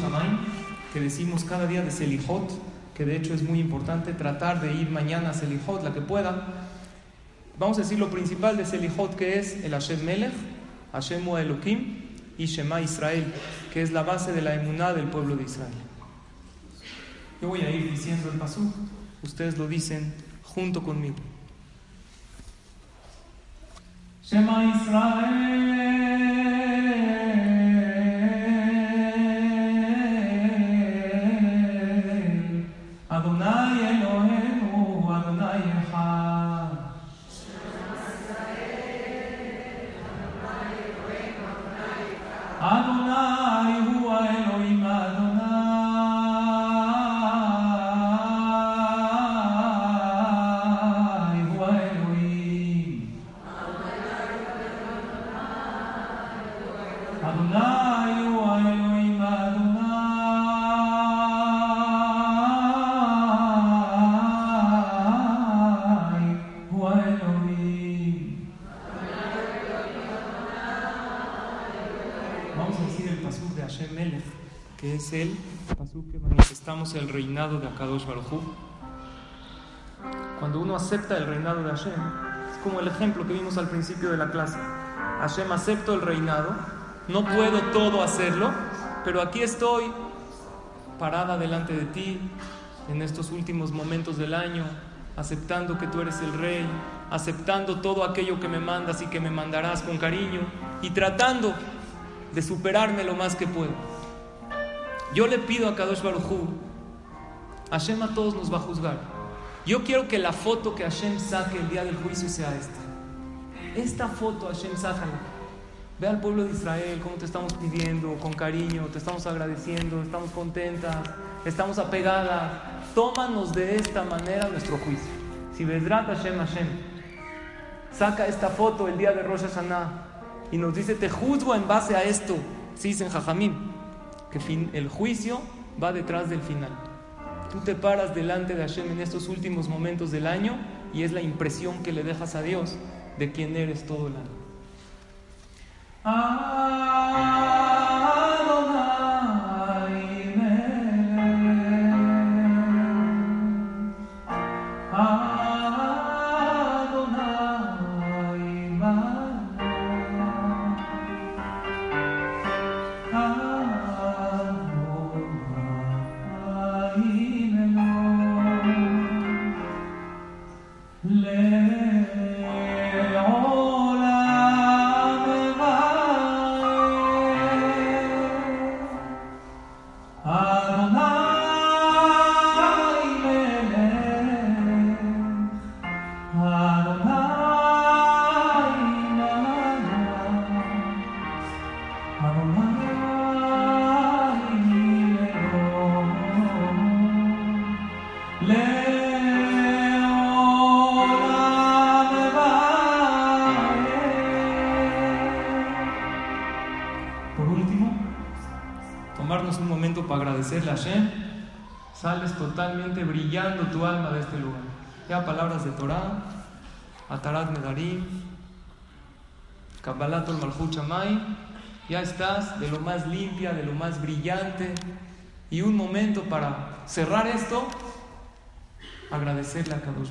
Shamaim, que decimos cada día de Selijot, que de hecho es muy importante tratar de ir mañana a Selijot, la que pueda. Vamos a decir lo principal de Selijot, que es el Hashem Melech, Hashem Elohim y Shema Israel, que es la base de la emuná del pueblo de Israel. Yo voy a ir diciendo el pasú, ustedes lo dicen junto conmigo. Shema Israel, es el pasuk que manifestamos el reinado de Akadosh Baruj. Cuando uno acepta el reinado de Hashem, es como el ejemplo que vimos al principio de la clase. Hashem, acepto el reinado, no puedo todo hacerlo, pero aquí estoy parada delante de ti en estos últimos momentos del año, aceptando que tú eres el rey, aceptando todo aquello que me mandas y que me mandarás con cariño y tratando de superarme lo más que puedo. Yo le pido a Kadosh Baruj Hu, Hashem a todos nos va a juzgar. Yo quiero que la foto que Hashem saque el día del juicio sea esta. Esta foto Hashem sácala. Ve al pueblo de Israel cómo te estamos pidiendo, con cariño, te estamos agradeciendo, estamos contentas, estamos apegadas. Tómanos de esta manera nuestro juicio. Si Bedrat Hashem Hashem saca esta foto el día de Rosh Hashanah y nos dice, te juzgo en base a esto, sí dicen Jajamim, que el juicio va detrás del final. Tú te paras delante de Hashem en estos últimos momentos del año y es la impresión que le dejas a Dios de quién eres todo el año. Para agradecerle a Hashem. Sales totalmente brillando tu alma de este lugar. Ya palabras de Torah, Atarat Medarim, Kabbalat Malchut Shamay, ya estás de lo más limpia, de lo más brillante. Y un momento para cerrar esto, agradecerle a Kadosh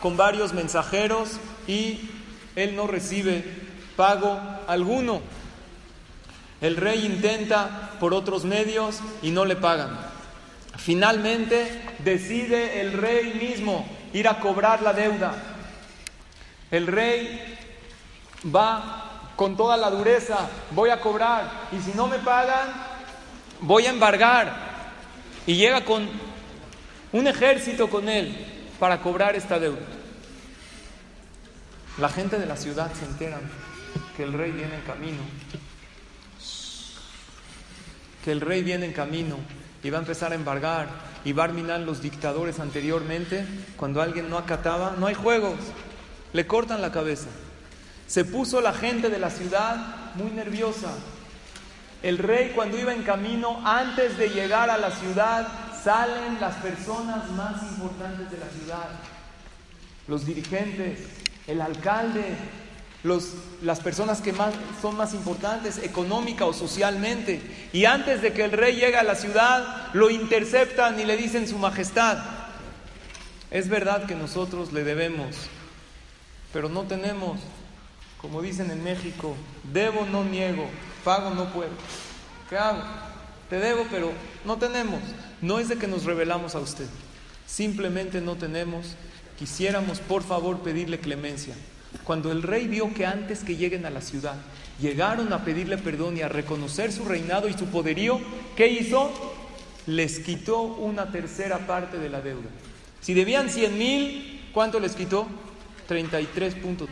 Con varios mensajeros y él no recibe pago alguno. El rey intenta por otros medios y no le pagan. Finalmente decide el rey mismo ir a cobrar la deuda. El rey va con toda la dureza, voy a cobrar y si no me pagan, voy a embargar. Y llega con un ejército con él para cobrar esta deuda. La gente de la ciudad se enteran que el rey viene en camino que el rey viene en camino y va a empezar a embargar y va a arminar los dictadores anteriormente, cuando alguien no acataba, no hay juegos, le cortan la cabeza. Se puso la gente de la ciudad muy nerviosa. El rey cuando iba en camino, antes de llegar a la ciudad, salen las personas más importantes de la ciudad, los dirigentes, el alcalde, las personas que son más importantes económica o socialmente. Y antes de que el rey llegue a la ciudad, lo interceptan y le dicen su majestad. Es verdad que nosotros le debemos, pero no tenemos, como dicen en México, debo no niego, pago no puedo. ¿Qué hago? Te debo, pero no tenemos. No es de que nos revelamos a usted, simplemente no tenemos. Quisiéramos, por favor, pedirle clemencia. Cuando el rey vio que antes que lleguen a la ciudad llegaron a pedirle perdón y a reconocer su reinado y su poderío, ¿qué hizo? Les quitó una tercera parte de la deuda. Si debían 100 mil, ¿cuánto les quitó? 33.3.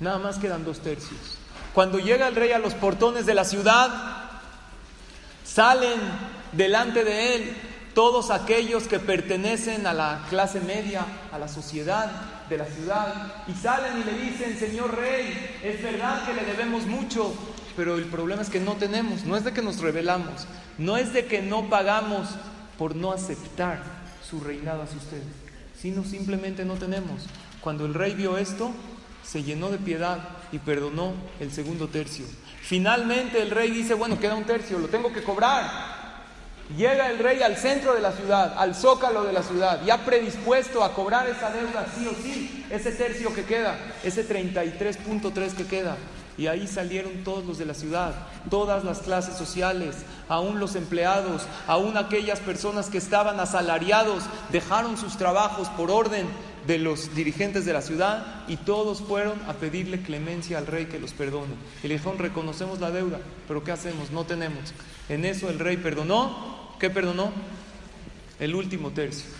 Nada más quedan dos tercios. Cuando llega el rey a los portones de la ciudad, salen delante de él todos aquellos que pertenecen a la clase media, a la sociedad, de la ciudad y salen y le dicen, Señor Rey, es verdad que le debemos mucho, pero el problema es que no tenemos, no es de que nos rebelamos, no es de que no pagamos por no aceptar su reinado hacia usted, sino simplemente no tenemos. Cuando el rey vio esto, se llenó de piedad y perdonó el segundo tercio. Finalmente el rey dice, bueno, queda un tercio, lo tengo que cobrar. Llega el rey al centro de la ciudad, al zócalo de la ciudad, ya predispuesto a cobrar esa deuda sí o sí, ese tercio que queda, ese 33.3 que queda. Y ahí salieron todos los de la ciudad, todas las clases sociales, aún los empleados, aún aquellas personas que estaban asalariados, dejaron sus trabajos por orden de los dirigentes de la ciudad y todos fueron a pedirle clemencia al rey que los perdone. Y le dijeron, reconocemos la deuda, pero ¿qué hacemos? No tenemos. En eso el rey perdonó ¿Qué perdonó? El último tercio.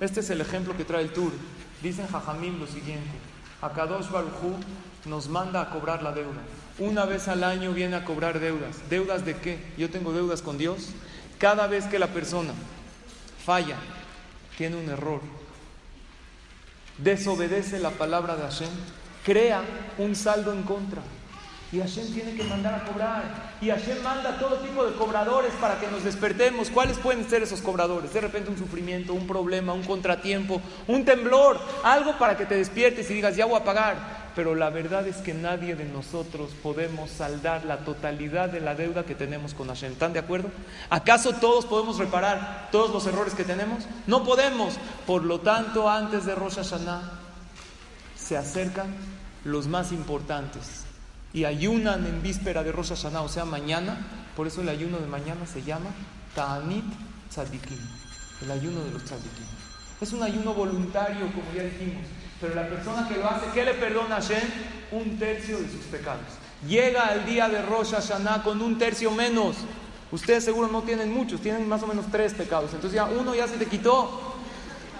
Este es el ejemplo que trae el Tur. Dicen Jajamim lo siguiente: Akadosh Barujú nos manda a cobrar la deuda. Una vez al año viene a cobrar deudas. ¿Deudas de qué? Yo tengo deudas con Dios. Cada vez que la persona falla, tiene un error, desobedece la palabra de Hashem, crea un saldo en contra. Y Hashem tiene que mandar a cobrar. Y Hashem manda todo tipo de cobradores para que nos despertemos. ¿Cuáles pueden ser esos cobradores? De repente un sufrimiento, un problema, un contratiempo, un temblor, algo para que te despiertes y digas, ya voy a pagar. Pero la verdad es que nadie de nosotros podemos saldar la totalidad de la deuda que tenemos con Hashem. ¿Están de acuerdo? ¿Acaso todos podemos reparar todos los errores que tenemos? No podemos. Por lo tanto, antes de Rosh Hashanah se acercan los más importantes y ayunan en víspera de Rosh Hashanah, o sea, mañana, por eso el ayuno de mañana se llama Ta'anit Tzadikim, el ayuno de los Tzadikim. Es un ayuno voluntario, como ya dijimos, pero la persona que lo hace, ¿qué le perdona a Hashem? Un tercio de sus pecados. Llega al día de Rosh Hashanah con un tercio menos. Ustedes seguro no tienen muchos, tienen más o menos tres pecados. Entonces ya uno ya se te quitó.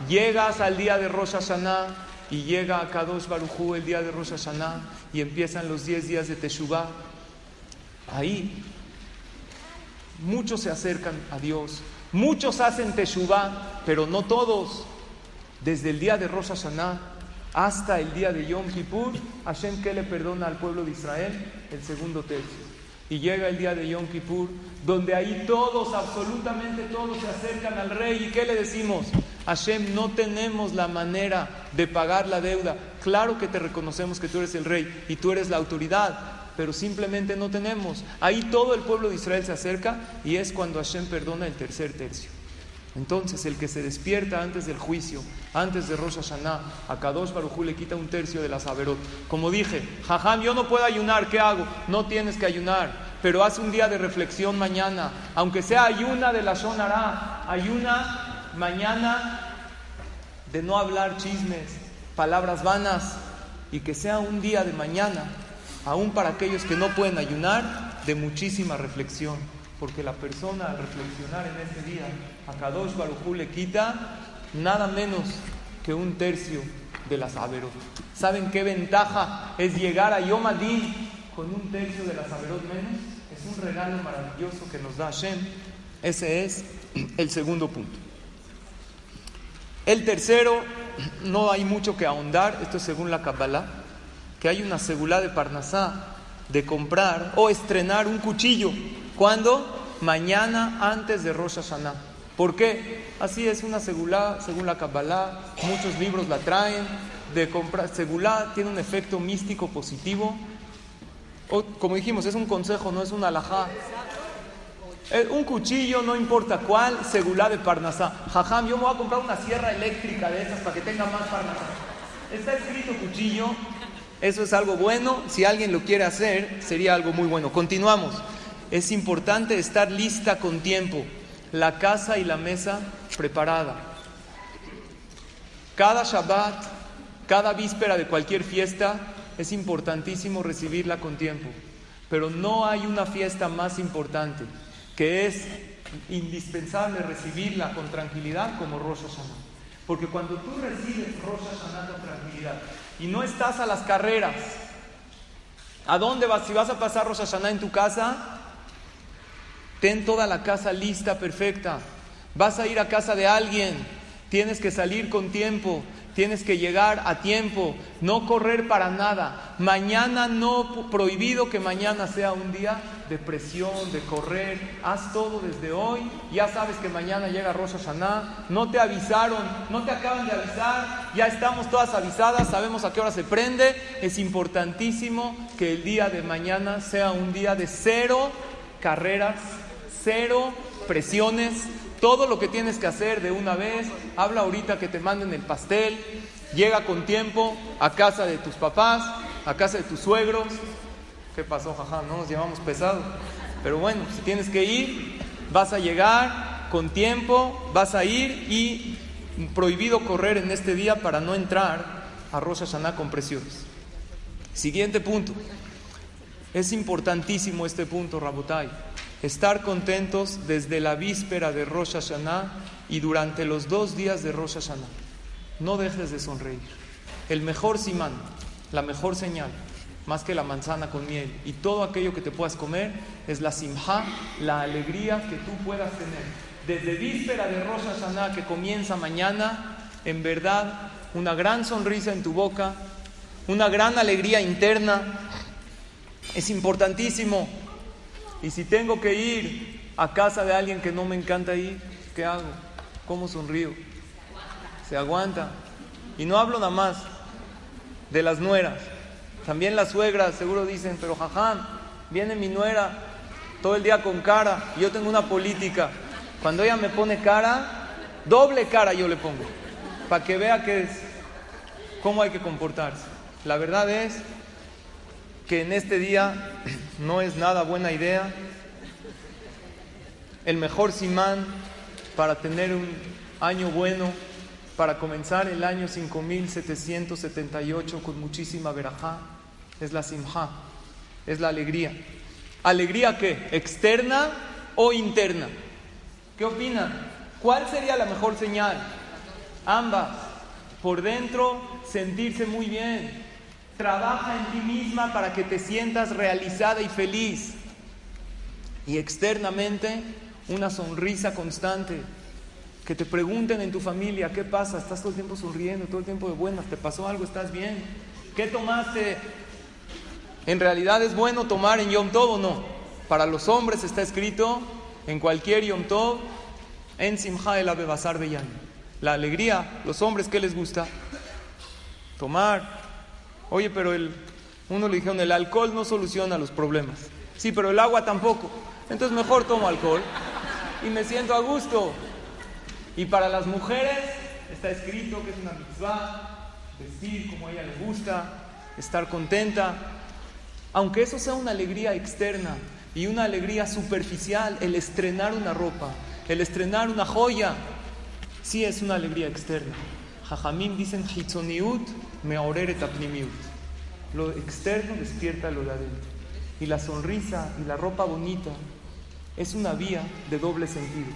Llegas al día de Rosh Hashanah y llega a Kadosh Barujú el día de Rosh Hashanah y empiezan los 10 días de Teshuvah. Ahí muchos se acercan a Dios, muchos hacen Teshuvah, pero no todos. Desde el día de Rosh Hashanah hasta el día de Yom Kippur, Hashem que le perdona al pueblo de Israel el segundo tercio. Y llega el día de Yom Kippur, donde ahí todos, absolutamente todos se acercan al rey. ¿Y qué le decimos? Hashem, no tenemos la manera de pagar la deuda. Claro que te reconocemos que tú eres el rey y tú eres la autoridad, pero simplemente no tenemos. Ahí todo el pueblo de Israel se acerca y es cuando Hashem perdona el tercer tercio. Entonces, el que se despierta antes del juicio, antes de Rosh Hashanah, a Kadosh Baruj le quita un tercio de la Saberot. Como dije, Jajam, yo no puedo ayunar, ¿qué hago? No tienes que ayunar, pero haz un día de reflexión mañana, aunque sea ayuna de la Shonara, ayuna mañana de no hablar chismes, palabras vanas, y que sea un día de mañana, aún para aquellos que no pueden ayunar, de muchísima reflexión porque la persona al reflexionar en este día, a Kadosh Barujú le quita nada menos que un tercio de las Averot. ¿Saben qué ventaja es llegar a Yom Adin con un tercio de las Averot menos? Un regalo maravilloso que nos da Hashem. Ese es el segundo punto. El tercero, no hay mucho que ahondar, esto es según la Kabbalah, que hay una segulá de Parnasá de comprar o estrenar un cuchillo ¿Cuándo? Mañana antes de Rosh Hashanah. ¿Por qué? Así es una segulá, según la Kabbalah, muchos libros la traen, de comprar. Segulá tiene un efecto místico positivo. O, como dijimos, es un consejo, no es un alajá. Un cuchillo, no importa cuál, segulá de Parnasá. Jajam, yo me voy a comprar una sierra eléctrica de esas para que tenga más Parnasá. Está escrito cuchillo, eso es algo bueno. Si alguien lo quiere hacer, sería algo muy bueno. Continuamos es importante estar lista con tiempo, la casa y la mesa preparada. Cada Shabbat, cada víspera de cualquier fiesta, es importantísimo recibirla con tiempo. Pero no hay una fiesta más importante que es indispensable recibirla con tranquilidad como Rosh Hashanah. Porque cuando tú recibes Rosh Hashanah con tranquilidad y no estás a las carreras, ¿a dónde vas? Si vas a pasar Rosh Hashanah en tu casa, Ten toda la casa lista, perfecta. Vas a ir a casa de alguien, tienes que salir con tiempo, tienes que llegar a tiempo, no correr para nada. Mañana no prohibido que mañana sea un día de presión, de correr. Haz todo desde hoy. Ya sabes que mañana llega Rosh Hashanah. No te avisaron, no te acaban de avisar. Ya estamos todas avisadas, sabemos a qué hora se prende. Es importantísimo que el día de mañana sea un día de cero carreras cero presiones, todo lo que tienes que hacer de una vez, habla ahorita que te manden el pastel, llega con tiempo a casa de tus papás, a casa de tus suegros. ¿Qué pasó, jaja? No nos llevamos pesado. Pero bueno, si tienes que ir, vas a llegar con tiempo, vas a ir y prohibido correr en este día para no entrar a Rosh Hashanah con presiones. Siguiente punto. Es importantísimo este punto, Rabotai estar contentos desde la víspera de Rosh Hashanah y durante los dos días de Rosh Hashanah. No dejes de sonreír. El mejor simán, la mejor señal, más que la manzana con miel y todo aquello que te puedas comer, es la simha, la alegría que tú puedas tener. Desde víspera de Rosh Hashanah que comienza mañana, en verdad, una gran sonrisa en tu boca, una gran alegría interna. Es importantísimo y si tengo que ir a casa de alguien que no me encanta ir, ¿qué hago? ¿Cómo sonrío? Se aguanta. Y no hablo nada más de las nueras. También las suegras seguro dicen, pero jaján, viene mi nuera todo el día con cara. Y yo tengo una política. Cuando ella me pone cara, doble cara yo le pongo. Para que vea que es, cómo hay que comportarse. La verdad es que en este día no es nada buena idea. El mejor simán para tener un año bueno, para comenzar el año 5778 con muchísima verajá, es la simha, es la alegría. ¿Alegría qué? ¿Externa o interna? ¿Qué opinan? ¿Cuál sería la mejor señal? Ambas. Por dentro, sentirse muy bien, Trabaja en ti misma para que te sientas realizada y feliz. Y externamente, una sonrisa constante. Que te pregunten en tu familia, ¿qué pasa? ¿Estás todo el tiempo sonriendo, todo el tiempo de buenas? ¿Te pasó algo? ¿Estás bien? ¿Qué tomaste? ¿En realidad es bueno tomar en Yom Tov o no? Para los hombres está escrito en cualquier Yom Tov, en Simcha el Abebasar Beyan. La alegría, los hombres, ¿qué les gusta? Tomar. Oye, pero el, uno le el alcohol no soluciona los problemas. Sí, pero el agua tampoco. Entonces mejor tomo alcohol y me siento a gusto. Y para las mujeres está escrito que es una mitzvah, vestir como a ella le gusta, estar contenta. Aunque eso sea una alegría externa y una alegría superficial, el estrenar una ropa, el estrenar una joya, sí es una alegría externa. Jajamim dicen hitzoniut meoreret apnimiut. Lo externo despierta lo de adentro. Y la sonrisa y la ropa bonita es una vía de doble sentido.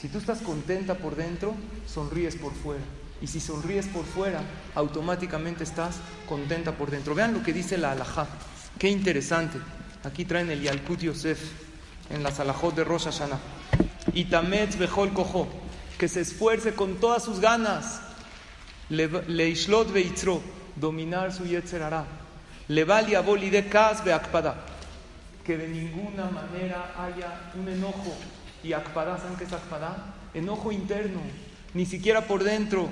Si tú estás contenta por dentro, sonríes por fuera. Y si sonríes por fuera, automáticamente estás contenta por dentro. Vean lo que dice la alajá. Qué interesante. Aquí traen el Yalkut Yosef en la Salahot de Rosh Hashanah. Y Tametz Bejol Kojo, que se esfuerce con todas sus ganas. Leishlot Beitzro, dominar su Yetzer Hará. Leval Yabol de Kaz Beakpada. Que de ninguna manera haya un enojo. Y Akpada, ¿saben qué es Akpada? Enojo interno, ni siquiera por dentro.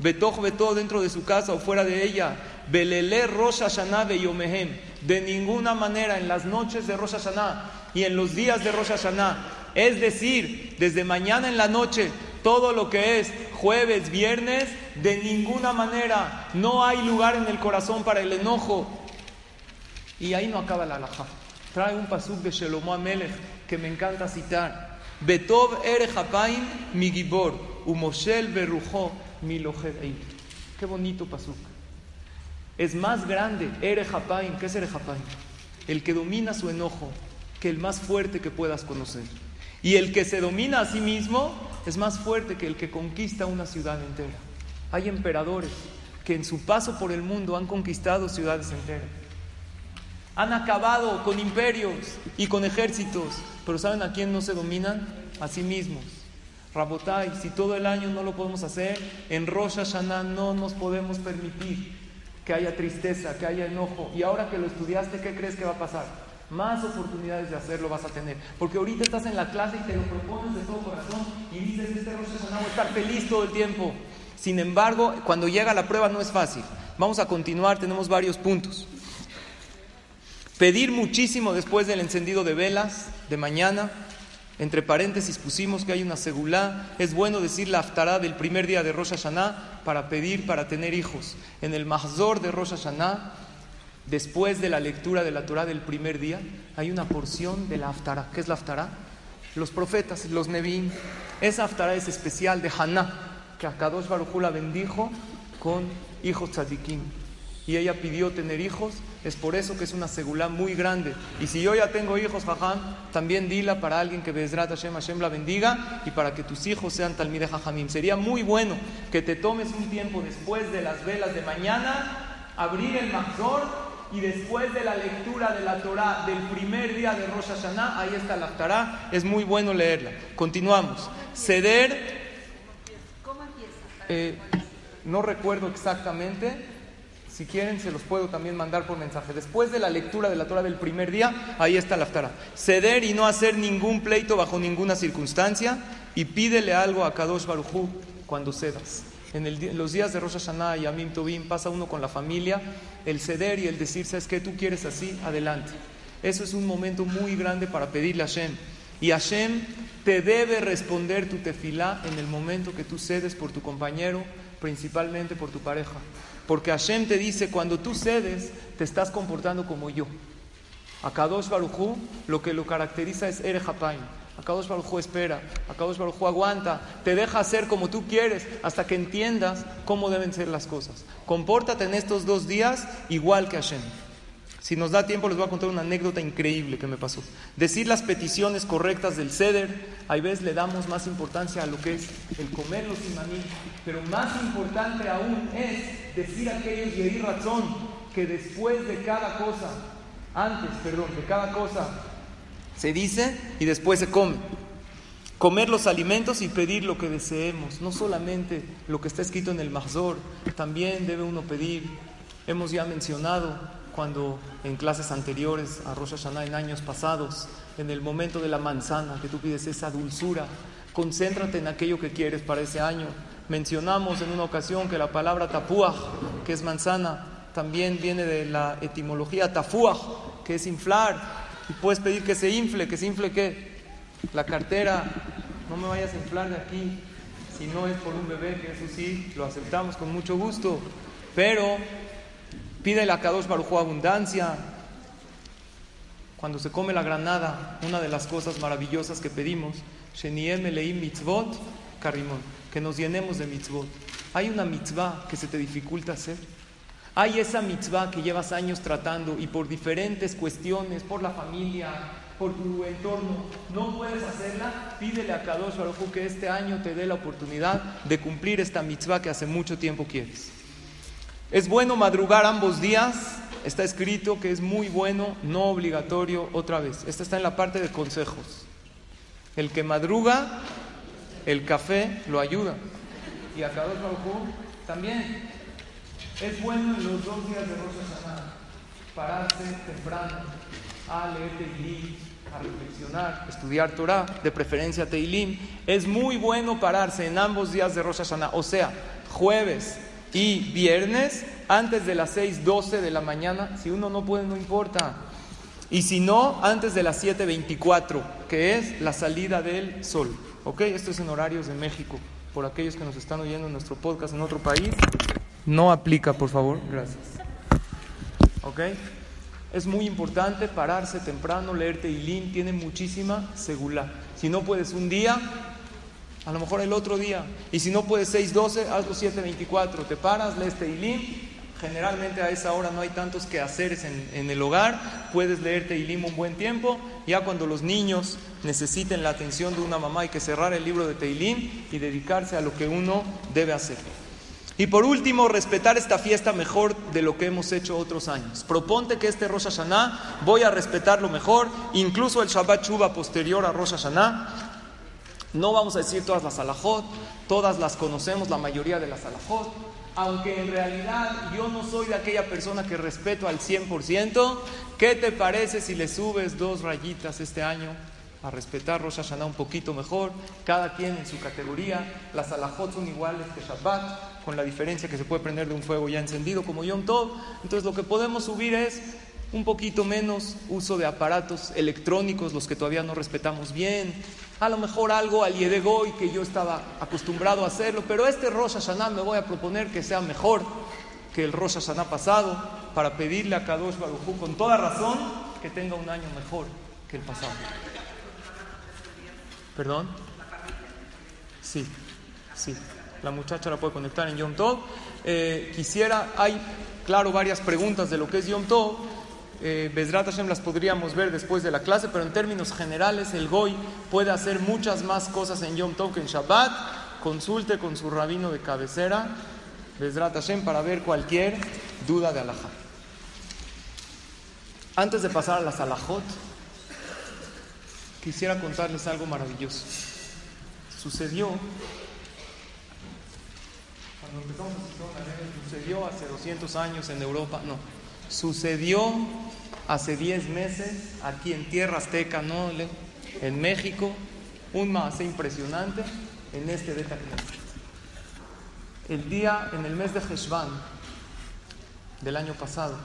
Betoj betó dentro de su casa o fuera de ella. Belele Rosh Hashanah Yomehem. De ninguna manera en las noches de Rosh Hashanah y en los días de Rosh Hashanah. Es decir, desde mañana en la noche, todo lo que es jueves, viernes, de ninguna manera no hay lugar en el corazón para el enojo. Y ahí no acaba la alhaja. Trae un pasuk de Shelomo Amelech que me encanta citar. Betov ere mi gibor, umoshel berujo mi Qué bonito pasuk. Es más grande ere japaim. ¿Qué es ere japaim? El que domina su enojo que el más fuerte que puedas conocer. Y el que se domina a sí mismo es más fuerte que el que conquista una ciudad entera. Hay emperadores que en su paso por el mundo han conquistado ciudades enteras. Han acabado con imperios y con ejércitos, pero ¿saben a quién no se dominan? A sí mismos. Rabotai, si todo el año no lo podemos hacer, en Rosh Hashanah no nos podemos permitir que haya tristeza, que haya enojo. Y ahora que lo estudiaste, ¿qué crees que va a pasar? Más oportunidades de hacerlo vas a tener. Porque ahorita estás en la clase y te lo propones de todo corazón y dices, este Rosh Hashanah voy a estar feliz todo el tiempo. Sin embargo, cuando llega la prueba no es fácil. Vamos a continuar, tenemos varios puntos. Pedir muchísimo después del encendido de velas de mañana. Entre paréntesis pusimos que hay una segulá. Es bueno decir la aftará del primer día de Rosh Hashanah para pedir para tener hijos. En el mahzor de Rosh Hashanah, después de la lectura de la Torah del primer día, hay una porción de la aftará. ¿Qué es la aftará? Los profetas, los nevín. Esa aftará es especial de Haná, que Akadosh Baruj la bendijo con hijos tzadikim y ella pidió tener hijos, es por eso que es una segulá muy grande. Y si yo ya tengo hijos, jajam, también dila para alguien que Bezrat Hashem Hashem la bendiga y para que tus hijos sean talmide jajamim. Sería muy bueno que te tomes un tiempo después de las velas de mañana, abrir el mazor y después de la lectura de la Torah del primer día de Rosh Hashanah, ahí está la Torah, es muy bueno leerla. Continuamos. Ceder. Eh, no recuerdo exactamente si quieren, se los puedo también mandar por mensaje. Después de la lectura de la Torah del primer día, ahí está la Aftara. Ceder y no hacer ningún pleito bajo ninguna circunstancia y pídele algo a Kadosh Barujú cuando cedas. En, los días de Rosh Hashanah y Amim Tovim pasa uno con la familia, el ceder y el decir, ¿sabes qué? Tú quieres así, adelante. Eso es un momento muy grande para pedirle a Hashem. Y Hashem te debe responder tu tefilá en el momento que tú cedes por tu compañero, principalmente por tu pareja. Porque Hashem te dice, cuando tú cedes, te estás comportando como yo. A Kadosh Barujú lo que lo caracteriza es Ere Hapaim. A Kadosh Barujú espera, a Kadosh Barujú aguanta, te deja hacer como tú quieres hasta que entiendas cómo deben ser las cosas. Compórtate en estos dos días igual que Hashem. Si nos da tiempo les voy a contar una anécdota increíble que me pasó. Decir las peticiones correctas del ceder, a veces le damos más importancia a lo que es el comer los imaní, pero más importante aún es decir aquellos y razón que después de cada cosa, antes, perdón, de cada cosa, se dice y después se come. Comer los alimentos y pedir lo que deseemos, no solamente lo que está escrito en el Mahzor, también debe uno pedir. Hemos ya mencionado cuando en clases anteriores a Rosh Hashanah, en años pasados, en el momento de la manzana, que tú pides esa dulzura, concéntrate en aquello que quieres para ese año. Mencionamos en una ocasión que la palabra tapuaj, que es manzana, también viene de la etimología tafuaj, que es inflar. Y puedes pedir que se infle, que se infle qué? La cartera, no me vayas a inflar de aquí, si no es por un bebé, que eso sí, lo aceptamos con mucho gusto. Pero pide a Kadosh Baruj abundancia. Cuando se come la granada, una de las cosas maravillosas que pedimos, mitzvot karimon, que nos llenemos de mitzvot. Hay una mitzvah que se te dificulta hacer. Hay esa mitzvah que llevas años tratando y por diferentes cuestiones, por la familia, por tu entorno, no puedes hacerla, pídele a Kadosh Baruj que este año te dé la oportunidad de cumplir esta mitzvah que hace mucho tiempo quieres. Es bueno madrugar ambos días, está escrito que es muy bueno, no obligatorio otra vez. Esta está en la parte de consejos. El que madruga, el café lo ayuda. Y a Kadosh Baruj también. Es bueno en los dos días de Rosh Hashanah pararse temprano a leer Teilim, a reflexionar, estudiar Torah, de preferencia Teilim. Es muy bueno pararse en ambos días de Rosh Hashanah, o sea, jueves y viernes, antes de las 6:12 de la mañana. Si uno no puede, no importa. Y si no, antes de las 7:24, que es la salida del sol. ¿Ok? Esto es en horarios de México. Por aquellos que nos están oyendo en nuestro podcast en otro país, no aplica, por favor. Gracias. ¿Ok? Es muy importante pararse temprano, leer Teilín, tiene muchísima seguridad. Si no puedes un día, a lo mejor el otro día. Y si no puedes 6.12, hazlo 7.24. Te paras, lees Teilín. Generalmente a esa hora no hay tantos quehaceres en, en el hogar. Puedes leer Teilín un buen tiempo. Ya cuando los niños necesiten la atención de una mamá, hay que cerrar el libro de Teilín y dedicarse a lo que uno debe hacer. Y por último, respetar esta fiesta mejor de lo que hemos hecho otros años. Proponte que este Rosh Hashanah voy a respetarlo mejor, incluso el Shabbat Chuba posterior a Rosh Hashanah. No vamos a decir todas las alajot, todas las conocemos, la mayoría de las alajot, aunque en realidad yo no soy de aquella persona que respeto al 100%. ¿Qué te parece si le subes dos rayitas este año a respetar Rosh Hashanah un poquito mejor? Cada quien en su categoría. Las alajot son iguales que Shabbat con la diferencia que se puede prender de un fuego ya encendido como Yom Tov. Entonces lo que podemos subir es un poquito menos uso de aparatos electrónicos, los que todavía no respetamos bien. A lo mejor algo al Yedegoy que yo estaba acostumbrado a hacerlo, pero este Rosh Hashanah me voy a proponer que sea mejor que el Rosh Hashanah pasado para pedirle a Kadosh Baruj con toda razón que tenga un año mejor que el pasado. ¿Perdón? Sí, sí la muchacha la puede conectar en Yom Tov. Eh, quisiera, hay, claro, varias preguntas de lo que es Yom Tov. Eh, Bezrat Hashem las podríamos ver después de la clase, pero en términos generales, el Goy puede hacer muchas más cosas en Yom Tov en Shabbat. Consulte con su rabino de cabecera, Bezrat Hashem, para ver cualquier duda de alajá. Antes de pasar a las alajot, quisiera contarles algo maravilloso. Sucedió empezamos a sucedió hace 200 años en Europa, no, sucedió hace 10 meses aquí en Tierra Azteca, ¿no? en México, un más impresionante en este Beta El día, en el mes de Heshvan del año pasado,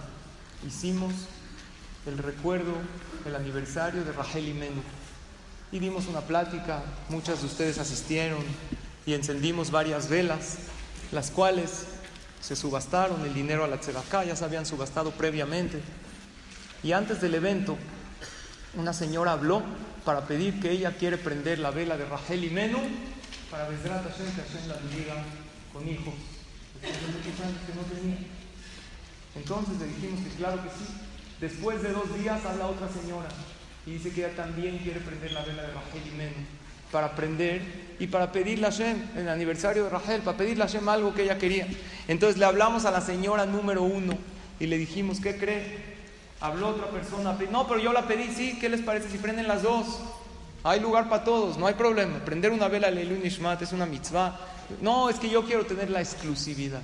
hicimos el recuerdo, el aniversario de Rachel y Menú. Y dimos una plática, muchas de ustedes asistieron y encendimos varias velas las cuales se subastaron el dinero a la tzedakah, ya se habían subastado previamente. Y antes del evento, una señora habló para pedir que ella quiere prender la vela de Rachel y Menú para Bezrat Hashem, que Hashem la bendiga con hijos. Entonces le dijimos que claro que sí. Después de dos días habla otra señora y dice que ella también quiere prender la vela de Rachel y Menú para aprender y para pedirle a Hashem, en el aniversario de Rachel, para pedirle a Hashem algo que ella quería. Entonces le hablamos a la señora número uno y le dijimos, ¿qué cree? Habló otra persona, no, pero yo la pedí, sí, ¿qué les parece si prenden las dos? Hay lugar para todos, no hay problema. Prender una vela Leilun Nishmat es una mitzvah. No, es que yo quiero tener la exclusividad.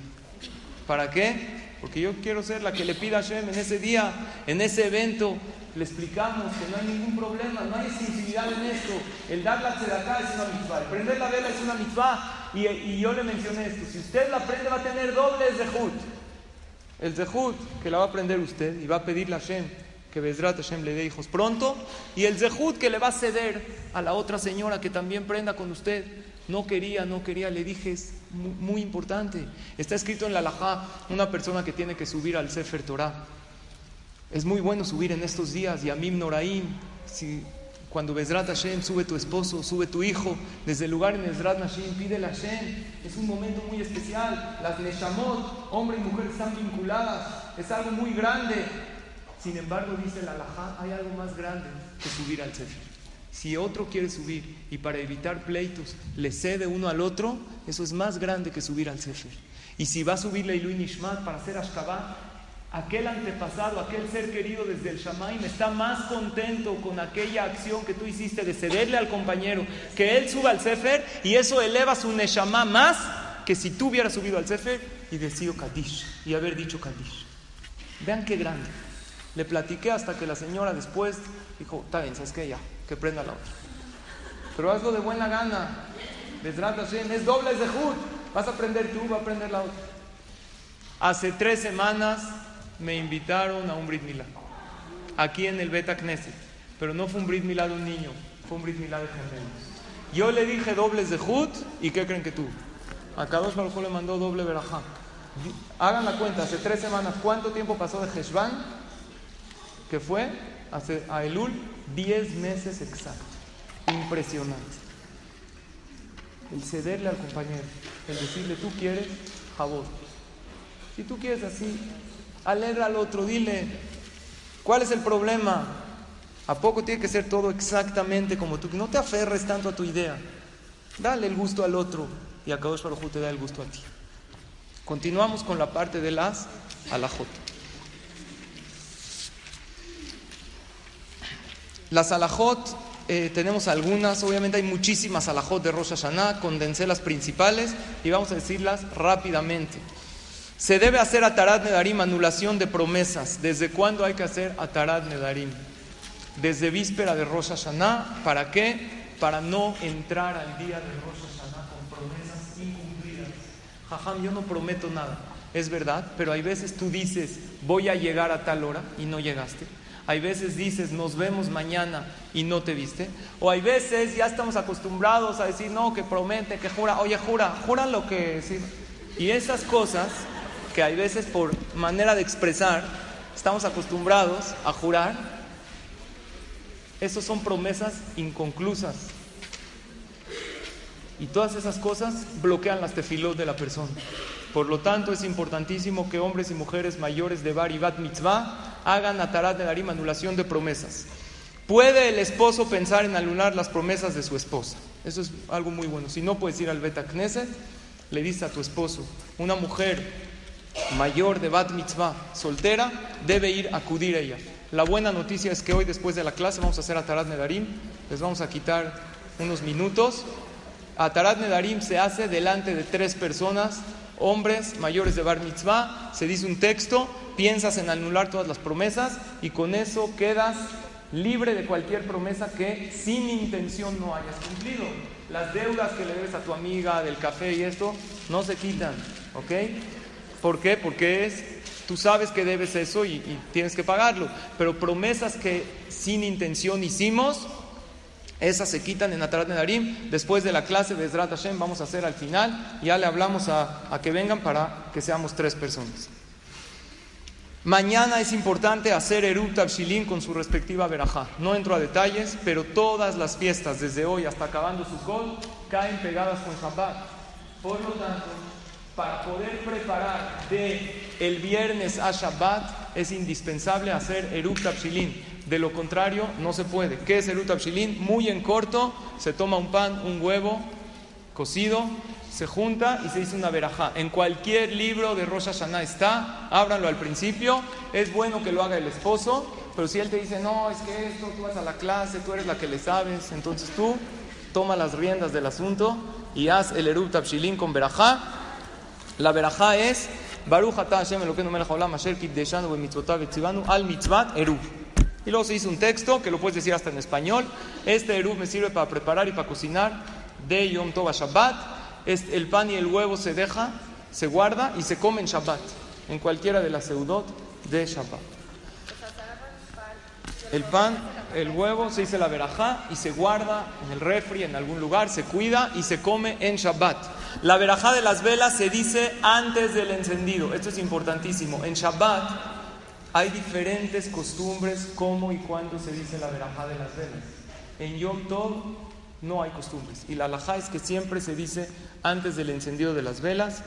¿Para qué? Porque yo quiero ser la que le pida a Hashem en ese día, en ese evento. Le explicamos que no hay ningún problema, no hay sensibilidad en esto. El dar la tzedakah es una mitzvah, el prender la vela es una mitzvah. Y, yo le mencioné esto: si usted la prende, va a tener doble zehut. El zehut que la va a aprender usted y va a pedirle a Hashem que Bezrat Hashem le dé hijos pronto. Y el zehut que le va a ceder a la otra señora que también prenda con usted. No quería, no quería, le dije, es muy, importante. Está escrito en la Lajá, una persona que tiene que subir al Sefer Torah. Es muy bueno subir en estos días, y Yamim Noraim, si cuando Bezrat Hashem sube tu esposo, sube tu hijo, desde el lugar en Bezrat Hashem, pide la Hashem. Es un momento muy especial. Las Neshamot, hombre y mujer, están vinculadas. Es algo muy grande. Sin embargo, dice la Lajá, hay algo más grande que subir al Sefer. Si otro quiere subir y para evitar pleitos le cede uno al otro, eso es más grande que subir al Sefer. Y si va a subir Leilu Nishmat para hacer Ashkabah, aquel antepasado, aquel ser querido desde el Shamaim está más contento con aquella acción que tú hiciste de cederle al compañero, que él suba al Sefer y eso eleva su Neshama más que si tú hubieras subido al Sefer y decido Kadish y haber dicho Kadish. Vean qué grande. Le platiqué hasta que la señora después dijo, está bien, ¿sabes qué? Ya, que prenda la otra. Pero hazlo de buena gana. es doble de Jud. Vas a aprender tú, va a aprender la otra. Hace tres semanas me invitaron a un Brit Milá. Aquí en el Beta Knesset. Pero no fue un Brit Milá de un niño, fue un Brit Milá de gemelos. Yo le dije dobles de Jud y ¿qué creen que tú? A Kadosh Baruj le mandó doble verajá. Hagan la cuenta, hace tres semanas, ¿cuánto tiempo pasó de Heshvan? Que fue a Elul 10 meses exactos. Impresionante. El cederle al compañero, el decirle, tú quieres jabón. Si tú quieres así, alegra al otro, dile, ¿cuál es el problema? ¿A poco tiene que ser todo exactamente como tú? No te aferres tanto a tu idea. Dale el gusto al otro y a Kadosh Baruj te da el gusto a ti. Continuamos con la parte de las alajot. Las alajot, eh, tenemos algunas, obviamente hay muchísimas alajot de Rosh Hashanah, condensé las principales y vamos a decirlas rápidamente. Se debe hacer atarat nedarim, anulación de promesas. ¿Desde cuándo hay que hacer atarat nedarim? Desde víspera de Rosh Hashanah, ¿para qué? Para no entrar al día de Rosh Hashanah con promesas incumplidas. Jajam, yo no prometo nada, es verdad, pero hay veces tú dices, voy a llegar a tal hora y no llegaste. Hay veces dices, nos vemos mañana y no te viste. O hay veces ya estamos acostumbrados a decir, no, que promete, que jura. Oye, jura, jura lo que... Sí. Y esas cosas que hay veces por manera de expresar, estamos acostumbrados a jurar, esas son promesas inconclusas. Y todas esas cosas bloquean las tefilot de la persona. Por lo tanto, es importantísimo que hombres y mujeres mayores de Bar y Bat Mitzvah hagan Atarat de Darim, anulación de promesas. ¿Puede el esposo pensar en anular las promesas de su esposa? Eso es algo muy bueno. Si no puedes ir al Beta Knesset, le dice a tu esposo, una mujer mayor de Bat Mitzvah, soltera, debe ir a acudir a ella. La buena noticia es que hoy, después de la clase, vamos a hacer Atarat Nedarim. Les vamos a quitar unos minutos. Atarat Nedarim se hace delante de tres personas hombres mayores de Bar Mitzvah, se dice un texto, piensas en anular todas las promesas y con eso quedas libre de cualquier promesa que sin intención no hayas cumplido. Las deudas que le debes a tu amiga del café y esto no se quitan, ¿ok? ¿Por qué? Porque es, tú sabes que debes eso y, tienes que pagarlo, pero promesas que sin intención hicimos, esas se quitan en Atarat Nedarim. Después de la clase de Ezrat Hashem vamos a hacer al final. Ya le hablamos a, que vengan para que seamos tres personas. Mañana es importante hacer Erub Tabshilin con su respectiva verajá. No entro a detalles, pero todas las fiestas, desde hoy hasta acabando su col, caen pegadas con Shabbat. Por lo tanto, para poder preparar de el viernes a Shabbat es indispensable hacer Erub Tabshilin. De lo contrario, no se puede. ¿Qué es el utabshilin? Muy en corto, se toma un pan, un huevo cocido, se junta y se dice una verajá. En cualquier libro de Rosh Hashanah está, ábranlo al principio. Es bueno que lo haga el esposo, pero si él te dice, no, es que esto, tú vas a la clase, tú eres la que le sabes, entonces tú toma las riendas del asunto y haz el Erub Tabshilin con verajá. La verajá es Baruch atah Hashem Elokeinu melech haolam asher al mitzvat eruv. Y luego se hizo un texto que lo puedes decir hasta en español. Este eruv me sirve para preparar y para cocinar de Yom Tov Shabbat. El pan y el huevo se deja, se guarda y se come en Shabbat, en cualquiera de las seudot de Shabbat. El pan, el huevo, se dice la verajá y se guarda en el refri, en algún lugar, se cuida y se come en Shabbat. La verajá de las velas se dice antes del encendido. Esto es importantísimo. En Shabbat hay diferentes costumbres cómo y cuándo se dice la verajá de las velas. En Yom Tov no hay costumbres. Y la alajá es que siempre se dice antes del encendido de las velas.